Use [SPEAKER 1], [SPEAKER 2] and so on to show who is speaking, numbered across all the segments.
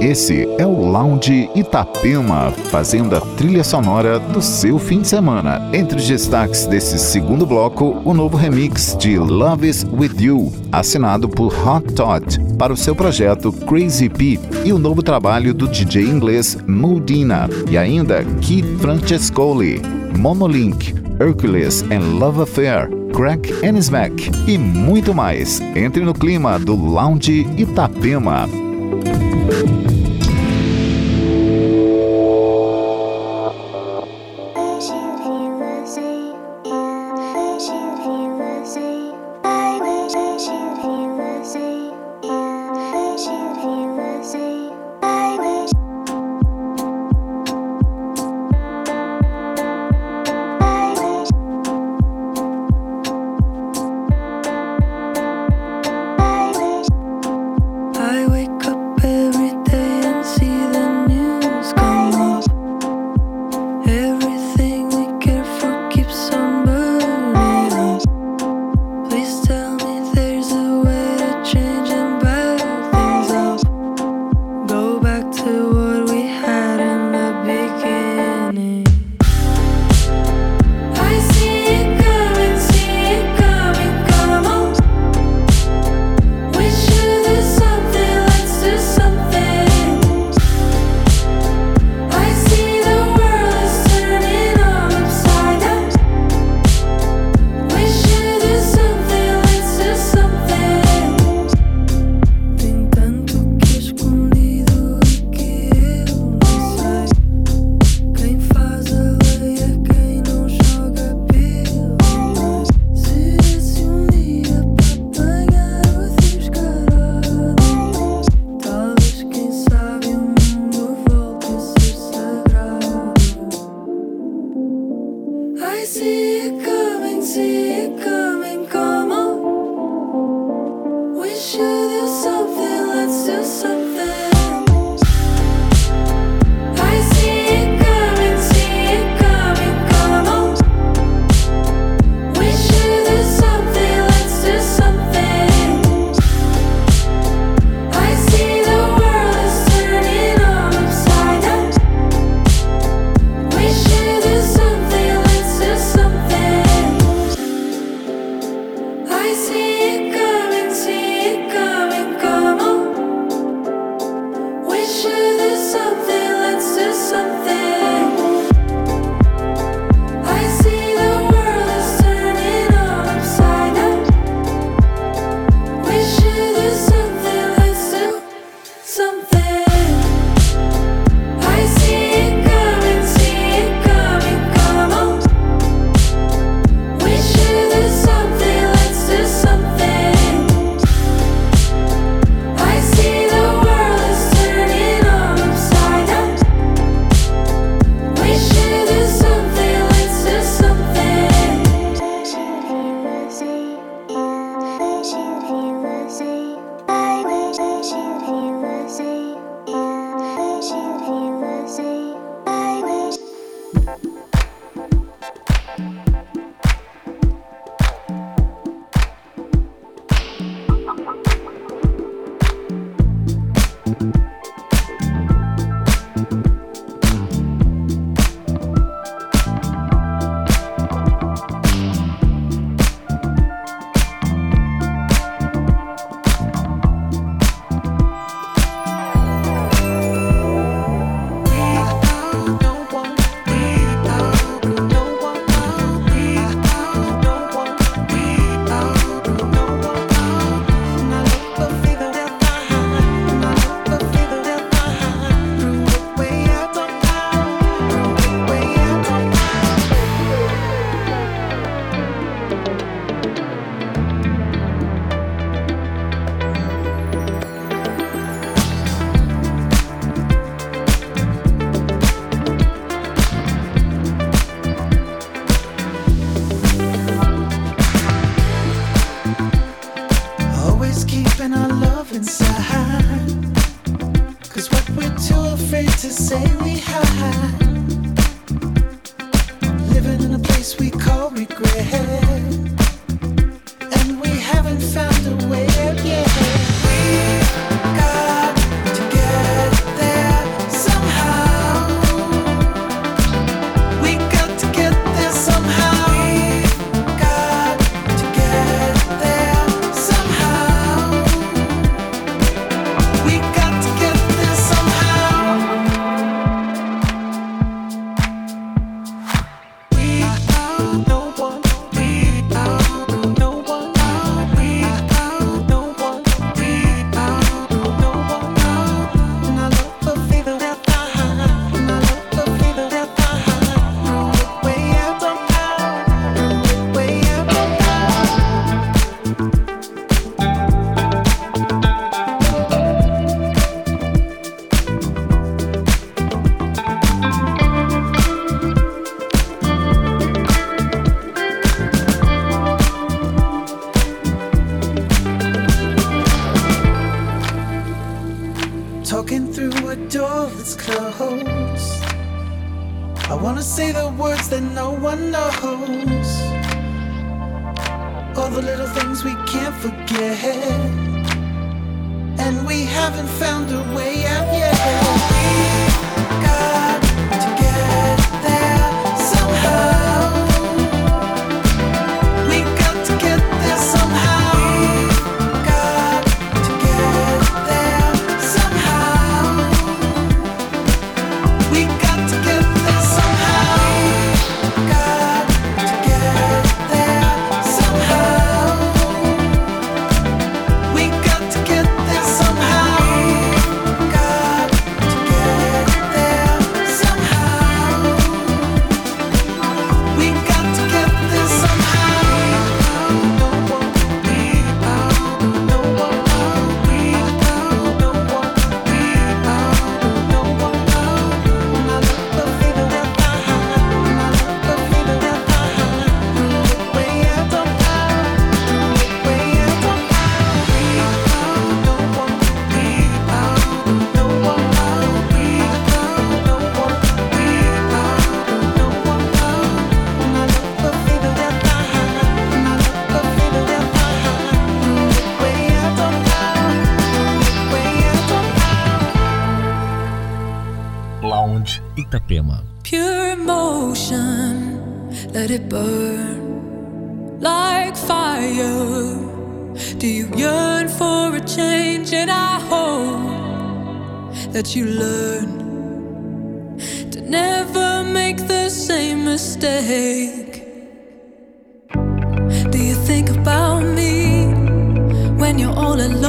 [SPEAKER 1] Esse é o Lounge Itapema, fazendo a trilha sonora do seu fim de semana. Entre os destaques desse segundo bloco, o novo remix de Love Is With You, assinado por Hot Todd, para o seu projeto Crazy P, e o novo trabalho do DJ inglês Moodina, e ainda Keith Francescoli, Monolink, Hercules and Love Affair, Crack and Smack e muito mais. Entre no clima do Lounge Itapema.
[SPEAKER 2] All the little things we can't forget. And we haven't found a way out yet.
[SPEAKER 1] You learn to never make the same mistake. Do you think about me when you're all alone?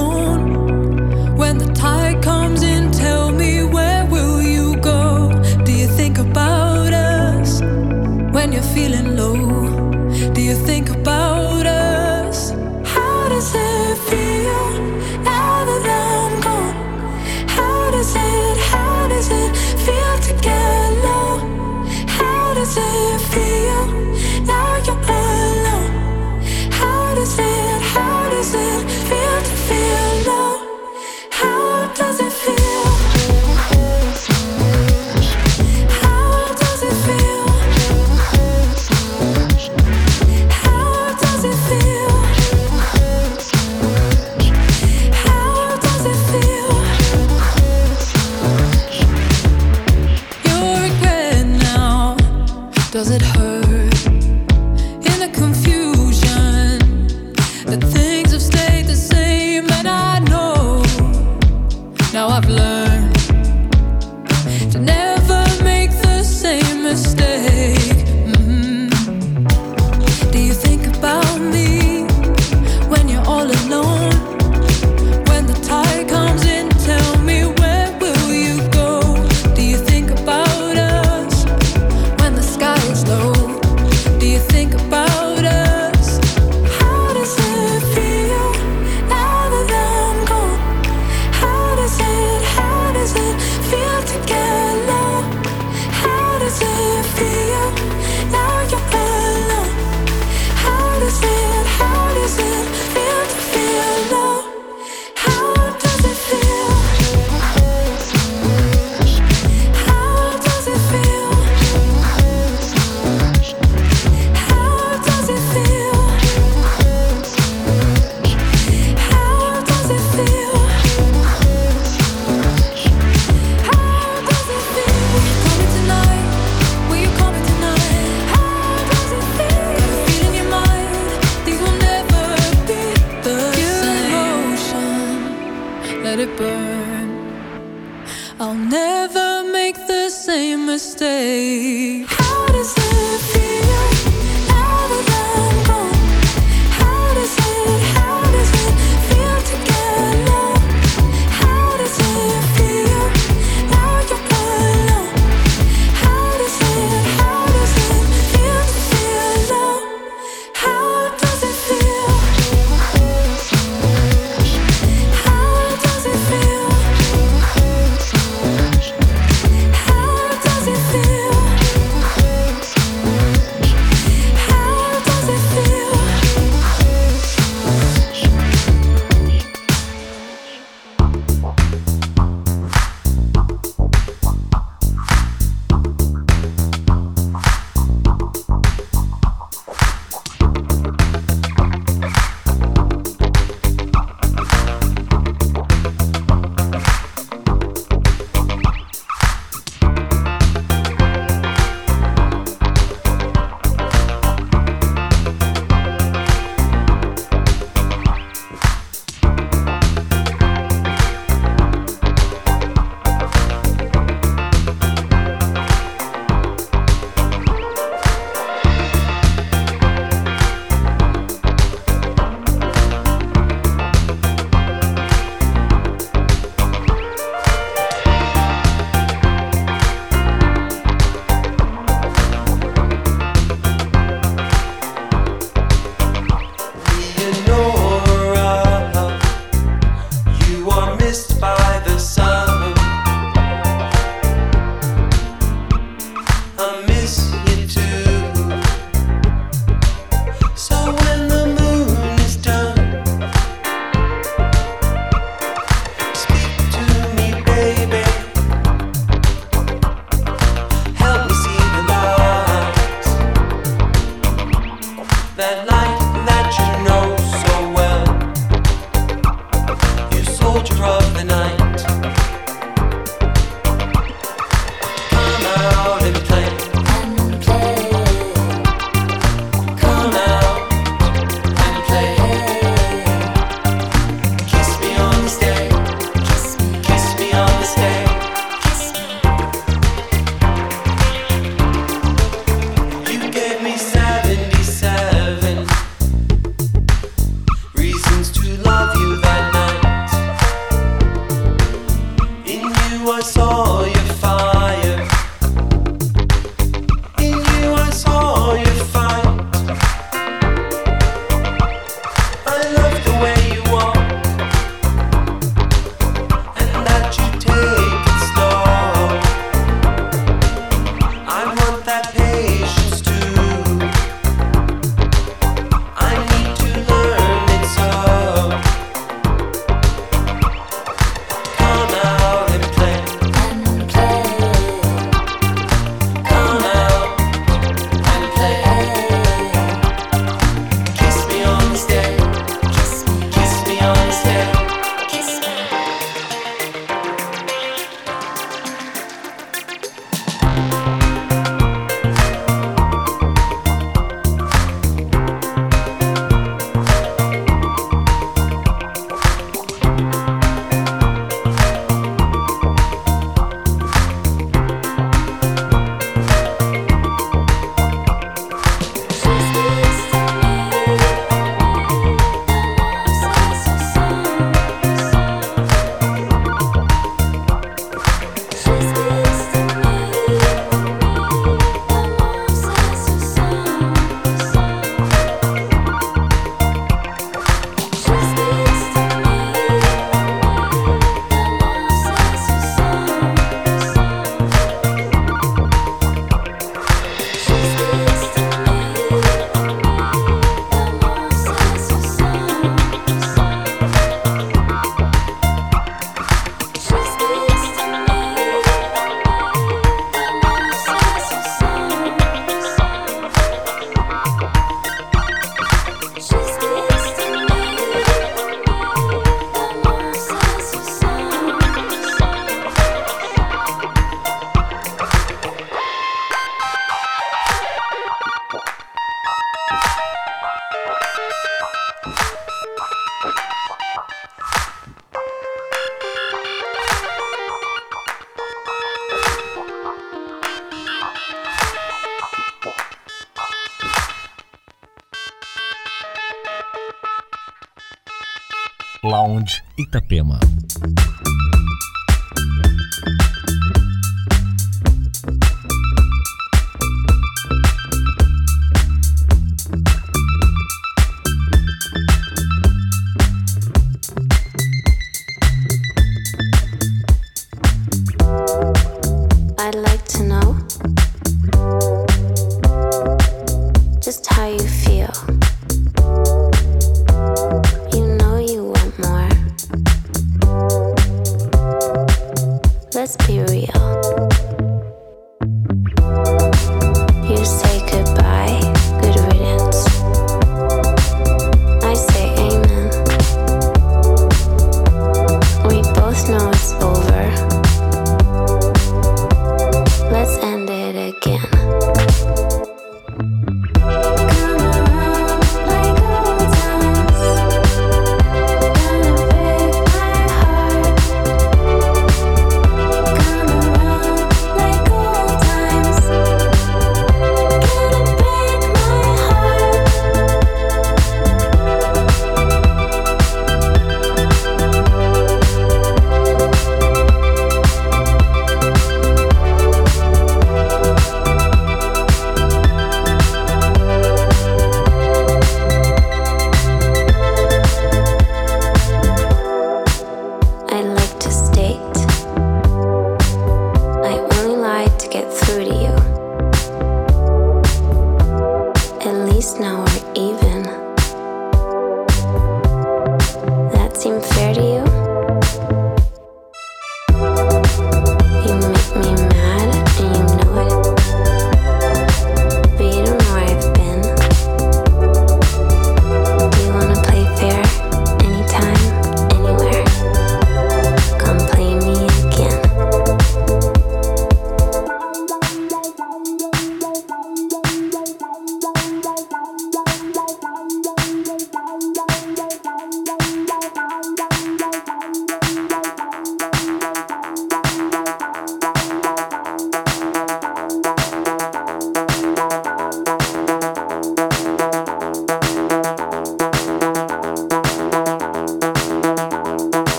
[SPEAKER 3] Itapema.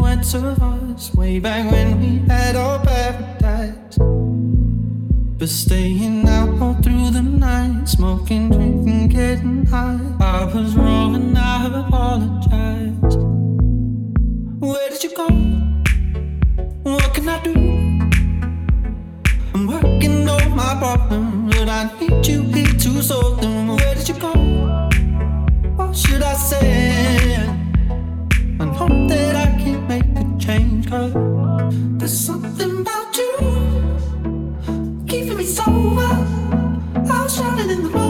[SPEAKER 4] Went to us way back when we had our paradise. But staying out all through the night, smoking, drinking, getting high. I was wrong and I apologized. Where did you go? What can I do? I'm working on my problem, but I need you here to solve them. Where did you go? What should I say? I hope that I Keeping me sober, I was drowning in the water.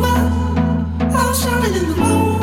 [SPEAKER 4] I'm shining in the moon.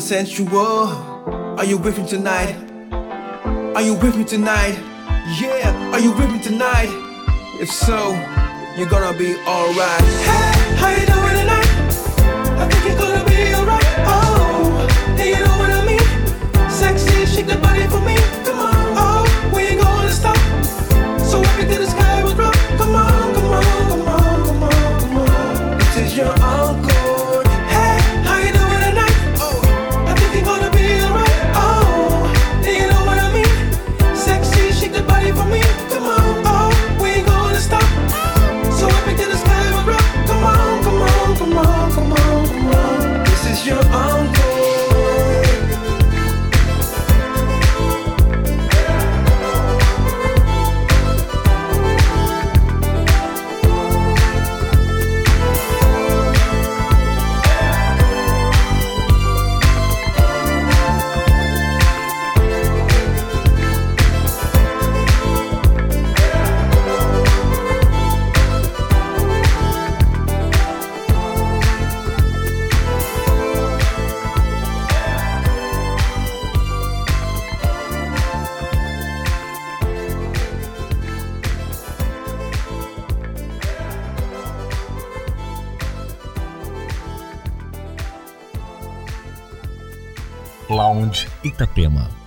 [SPEAKER 4] sensual. Are you with me tonight? Are you with me tonight? Yeah, are you with me tonight? If so, you're gonna be alright. Hey, how you doing tonight? I think you're Itapema.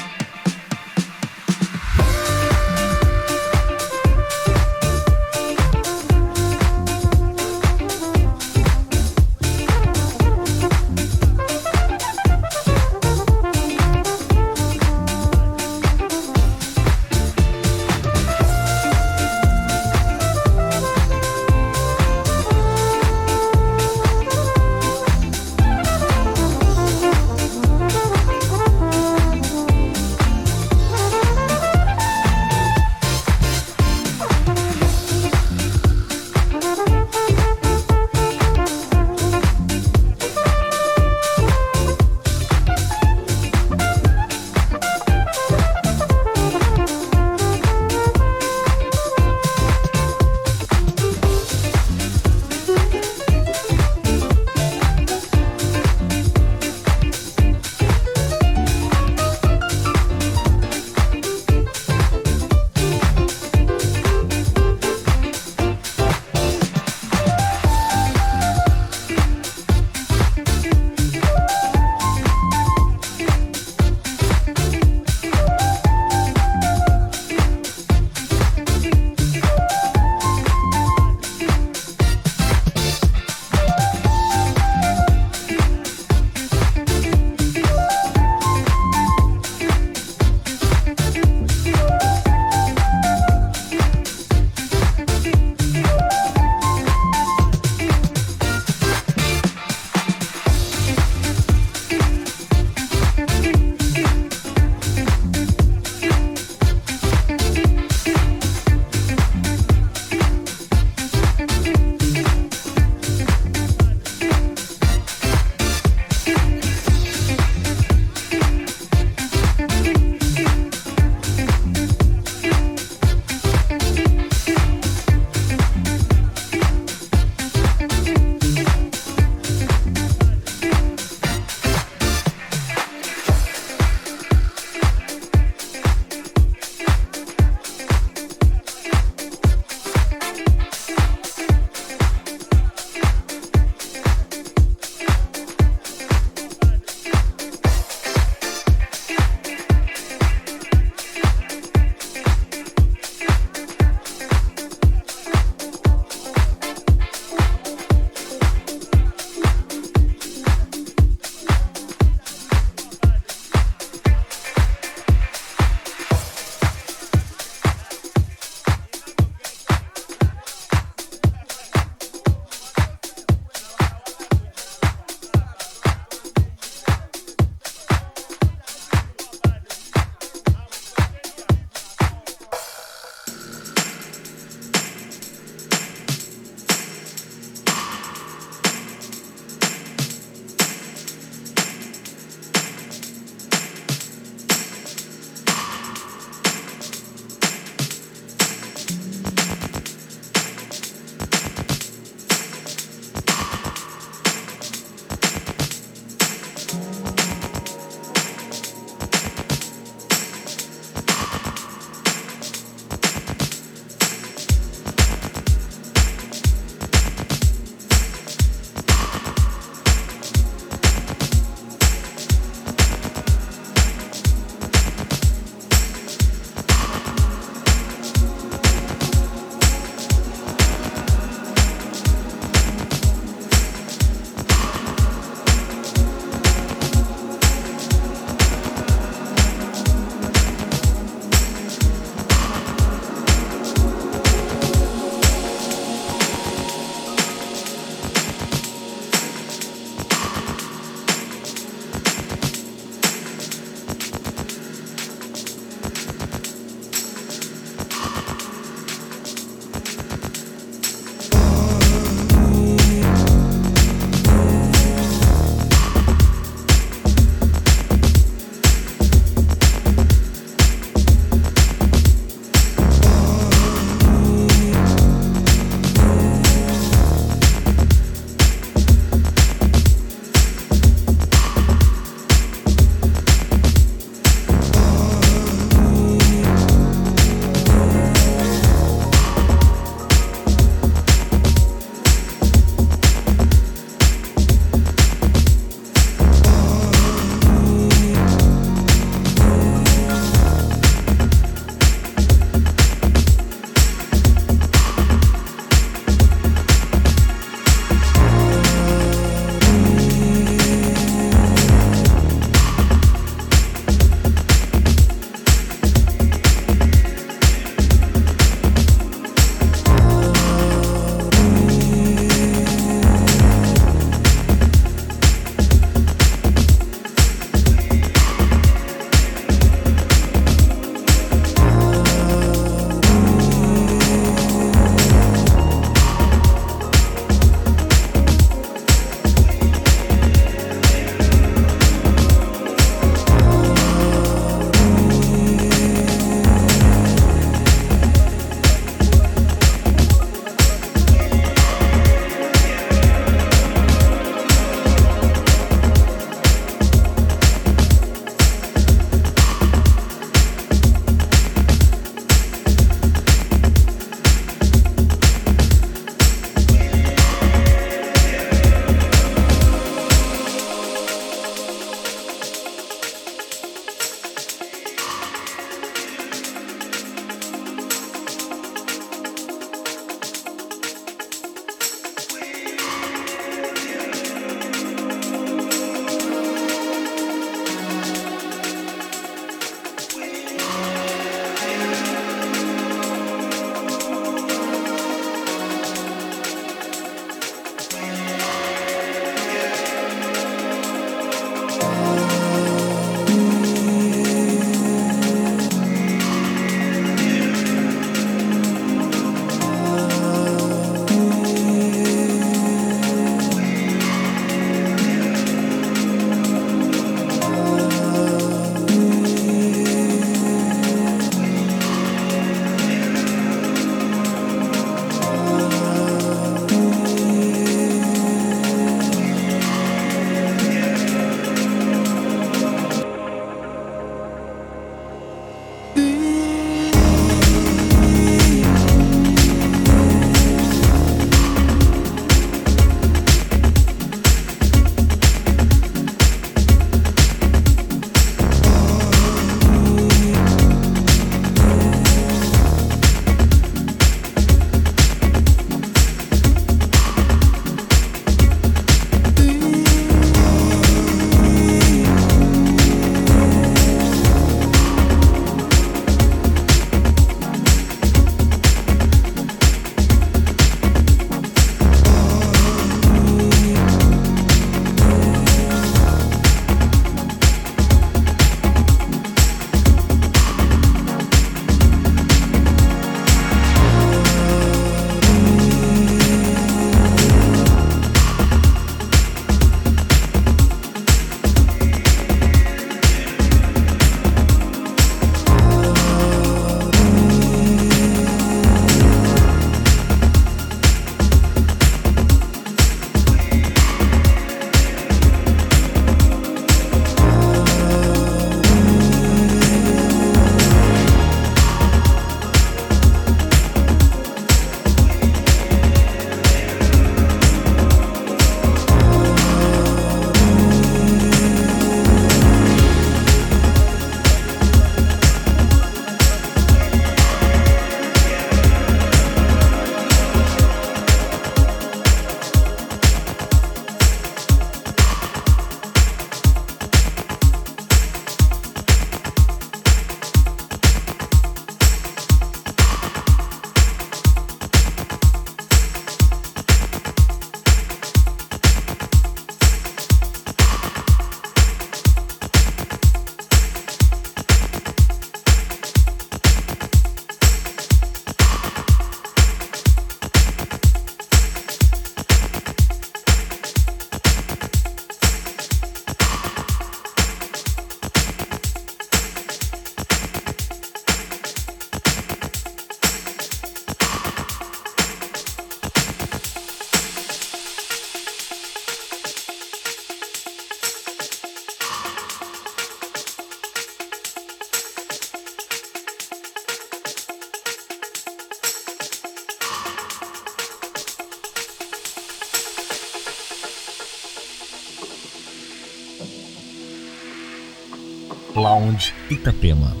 [SPEAKER 4] Itapema.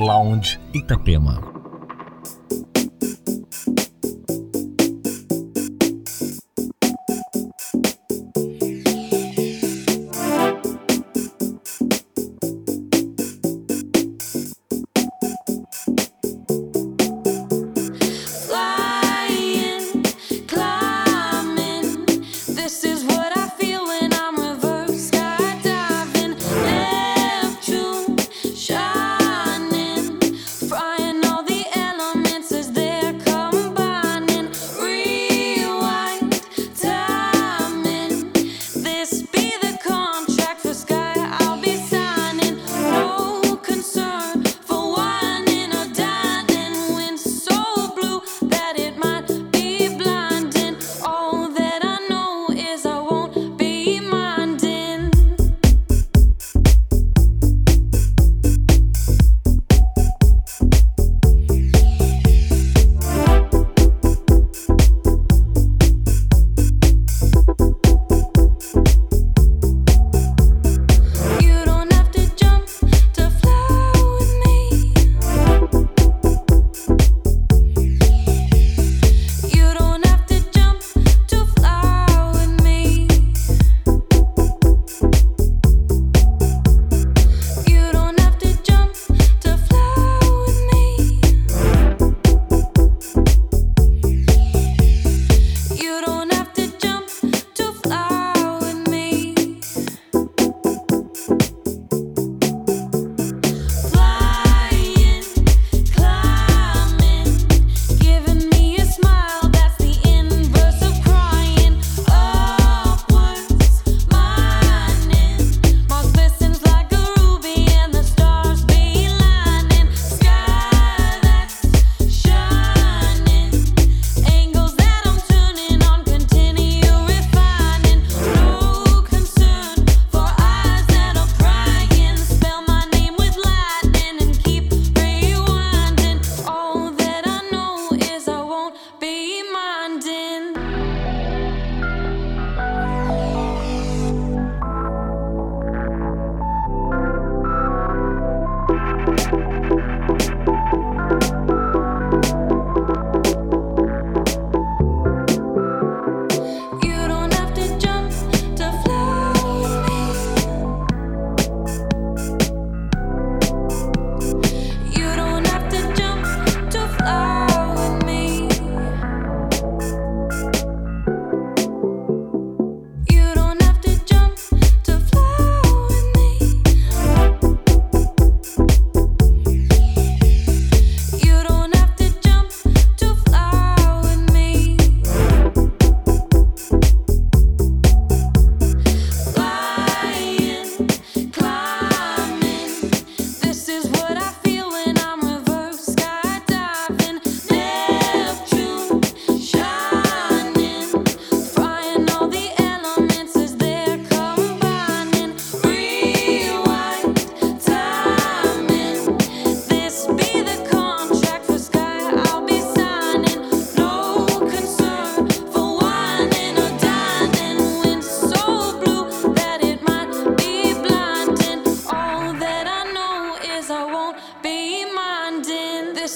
[SPEAKER 4] Lounge Itapema.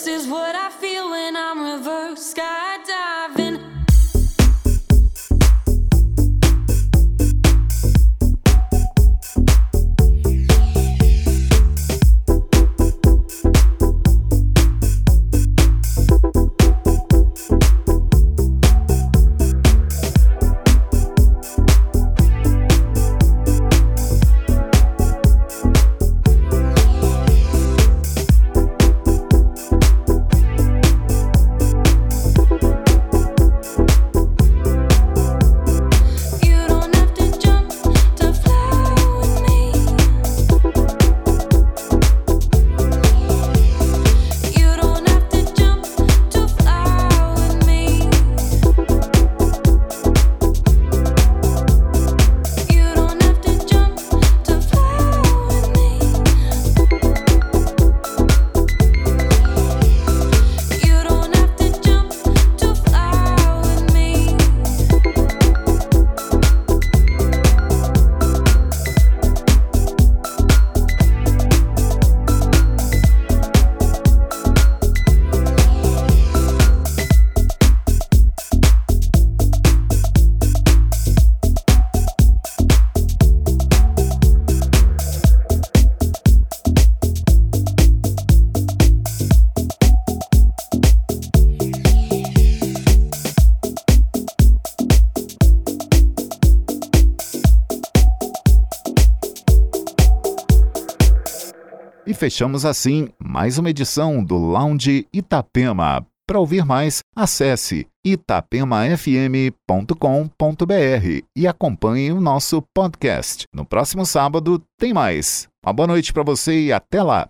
[SPEAKER 4] This is what I feel when I'm reverse sky.
[SPEAKER 5] Fechamos assim mais uma edição do Lounge Itapema. Para ouvir mais, acesse itapemafm.com.br e acompanhe o nosso podcast. No próximo sábado tem mais. Uma boa noite para você e até lá!